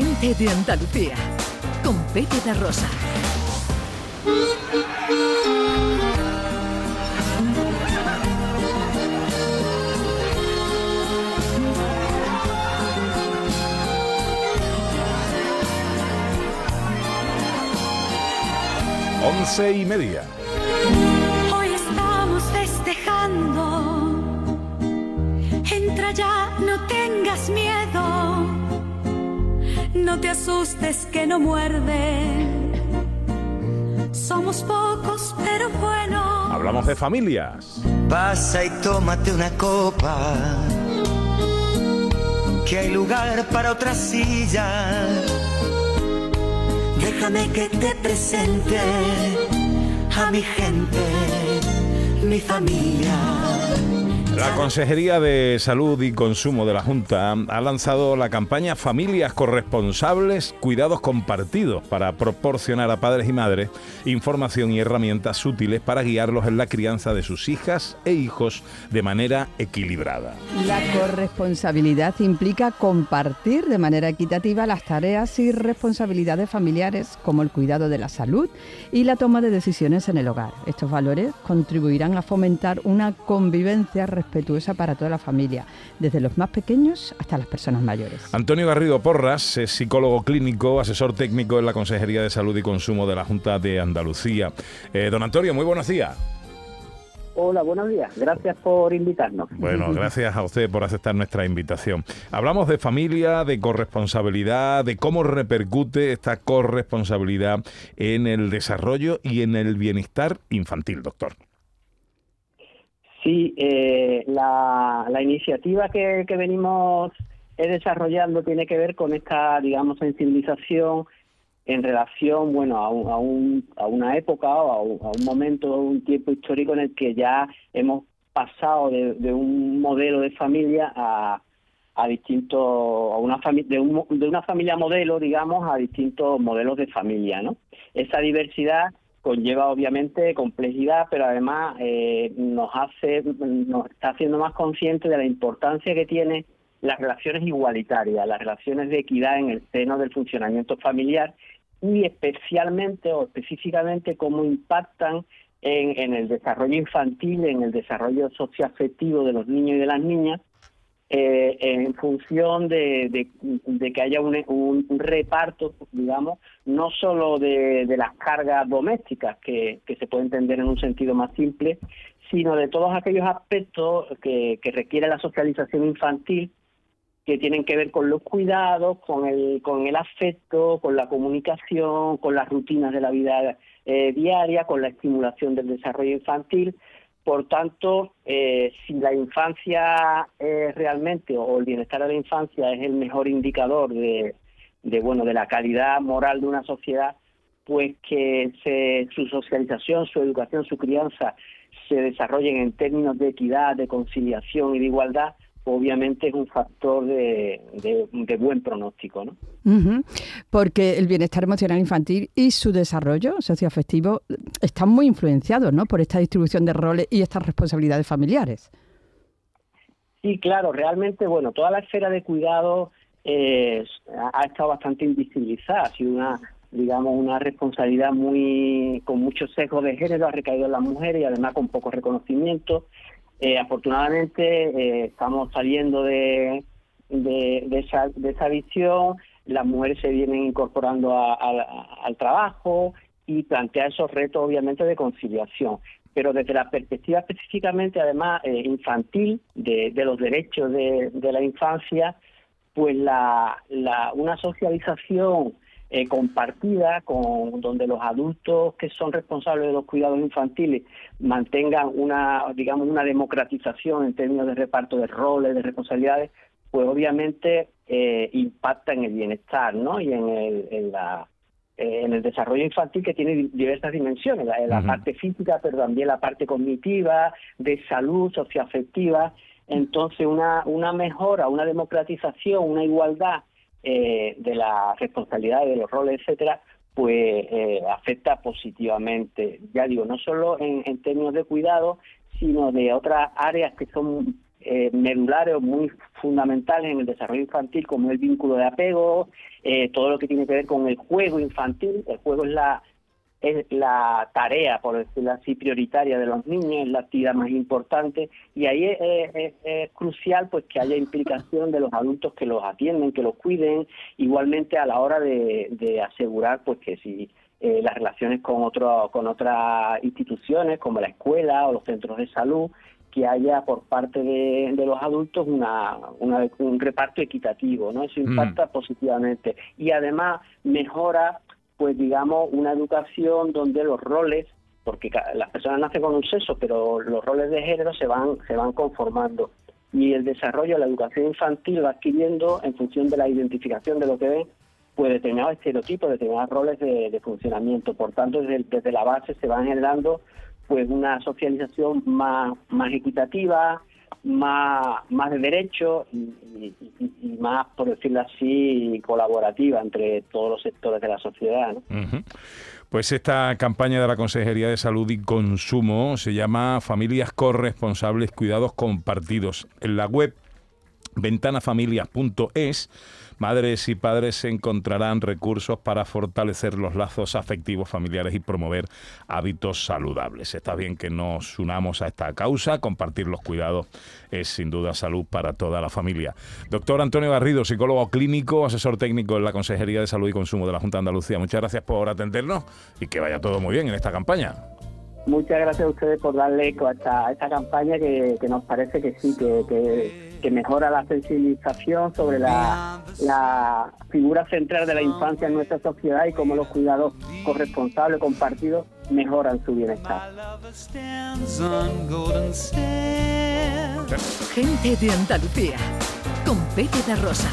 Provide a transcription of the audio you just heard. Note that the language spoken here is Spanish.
gente de Andalucía, con Pepe de Rosa. Once y media. Hoy estamos festejando. Entra ya, no tengas miedo. No te asustes que no muerde. Somos pocos, pero buenos. Hablamos de familias. Pasa y tómate una copa. Que hay lugar para otra silla. Déjame que te presente a mi gente, mi familia. La Consejería de Salud y Consumo de la Junta ha lanzado la campaña Familias Corresponsables, Cuidados Compartidos para proporcionar a padres y madres información y herramientas útiles para guiarlos en la crianza de sus hijas e hijos de manera equilibrada. La corresponsabilidad implica compartir de manera equitativa las tareas y responsabilidades familiares como el cuidado de la salud y la toma de decisiones en el hogar. Estos valores contribuirán a fomentar una convivencia respetuosa para toda la familia, desde los más pequeños hasta las personas mayores. Antonio Garrido Porras es psicólogo clínico, asesor técnico en la Consejería de Salud y Consumo de la Junta de Andalucía. Eh, don Antonio, muy buenos días. Hola, buenos días. Gracias por invitarnos. Bueno, gracias a usted por aceptar nuestra invitación. Hablamos de familia, de corresponsabilidad, de cómo repercute esta corresponsabilidad en el desarrollo y en el bienestar infantil, doctor. Sí, eh, la, iniciativa que, venimos eh, desarrollando tiene que ver con esta, digamos, sensibilización en relación, bueno, a, un, a, un, a una época o a un, a un, momento, un tiempo histórico en el que ya hemos pasado de, de un modelo de familia a, a distintos, a una familia, de, un, de una familia modelo, digamos, a distintos modelos de familia, ¿no? Esa diversidad conlleva obviamente complejidad, pero además eh, nos hace, nos está haciendo más conscientes de la importancia que tiene las relaciones igualitarias, las relaciones de equidad en el seno del funcionamiento familiar y especialmente o específicamente cómo impactan en, en el desarrollo infantil, en el desarrollo socioafectivo de los niños y de las niñas, eh, en función de, que haya un, un, reparto, digamos, no solo de, de las cargas domésticas, que, que, se puede entender en un sentido más simple, sino de todos aquellos aspectos que, que requiere la socialización infantil, que tienen que ver con los cuidados, con el, con el afecto, con la comunicación, con las rutinas de la vida eh, diaria, con la estimulación del desarrollo infantil. Por tanto, eh, si la infancia es realmente o el bienestar de la infancia es el mejor indicador de, de bueno de la calidad moral de una sociedad, pues que se, su socialización, su educación, su crianza se desarrollen en términos de equidad, de conciliación y de igualdad, obviamente es un factor de, de, de buen pronóstico, ¿no? Uh -huh. Porque el bienestar emocional infantil y su desarrollo socioafectivo están muy influenciados, ¿no? Por esta distribución de roles y estas responsabilidades familiares. Sí, claro, realmente, bueno, toda la esfera de cuidado eh, ha estado bastante invisibilizada, ha sido una digamos una responsabilidad muy con muchos sesgos de género ha recaído en las mujeres y además con poco reconocimiento eh, afortunadamente eh, estamos saliendo de, de, esa, de esa visión, las mujeres se vienen incorporando a, a, al trabajo y plantea esos retos obviamente de conciliación. Pero desde la perspectiva específicamente además eh, infantil de, de, los derechos de, de la infancia, pues la, la, una socialización eh, compartida con donde los adultos que son responsables de los cuidados infantiles mantengan una digamos una democratización en términos de reparto de roles de responsabilidades pues obviamente eh, impacta en el bienestar no y en el en la eh, en el desarrollo infantil que tiene diversas dimensiones la, la uh -huh. parte física pero también la parte cognitiva de salud socioafectiva entonces una una mejora una democratización una igualdad eh, de la responsabilidad de los roles, etcétera, pues eh, afecta positivamente, ya digo, no solo en, en, términos de cuidado, sino de otras áreas que son eh, medulares o muy fundamentales en el desarrollo infantil, como el vínculo de apego, eh, todo lo que tiene que ver con el juego infantil. El juego es la es la tarea, por decirlo así, prioritaria de los niños, es la actividad más importante y ahí es, crucial pues que haya implicación de los adultos que los atienden, que los cuiden, igualmente a la hora de, de asegurar pues que si eh, las relaciones con otro, con otras instituciones como la escuela o los centros de salud que haya por parte de, los adultos una, un reparto equitativo, ¿no? Eso impacta mm. positivamente y además mejora, pues digamos, una educación donde los roles, porque las personas nacen con un sexo, pero los roles de género se van se van conformando y el desarrollo de la educación infantil va adquiriendo en función de la identificación de lo que ven pues determinados estereotipos, determinados roles de, funcionamiento. Por tanto, desde, desde, la base se van generando pues una socialización más, más equitativa, más, más de derecho y, más, por decirlo así, colaborativa entre todos los sectores de la sociedad. Pues esta campaña de la Consejería de Salud y Consumo se llama Familias Corresponsables Cuidados Compartidos. En la web ventanafamilias.es, madres y padres encontrarán recursos para fortalecer los lazos afectivos familiares y promover hábitos saludables. Está bien que nos unamos a esta causa, compartir los cuidados es sin duda salud para toda la familia. Doctor Antonio Garrido, psicólogo clínico, asesor técnico en la Consejería de Salud y Consumo de la Junta de Andalucía, muchas gracias por atendernos y que vaya todo muy bien en esta campaña. Muchas gracias a ustedes por darle eco a esta, campaña que, nos parece que sí, que, mejora la sensibilización sobre la, figura central de la infancia en nuestra sociedad y cómo los cuidados corresponsables, compartidos, mejoran su bienestar. Gente de Andalucía, con Pepe de Rosa.